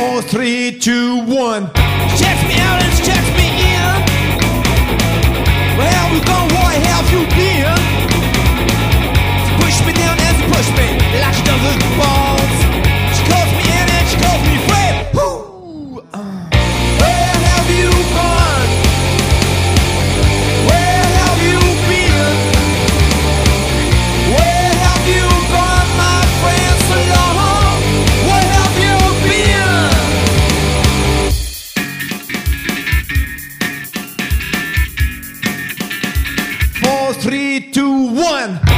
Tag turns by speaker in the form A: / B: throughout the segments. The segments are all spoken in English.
A: four, three, two, one.
B: Check me out, let's
A: check three, two, one.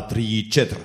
A: два, три, четыре.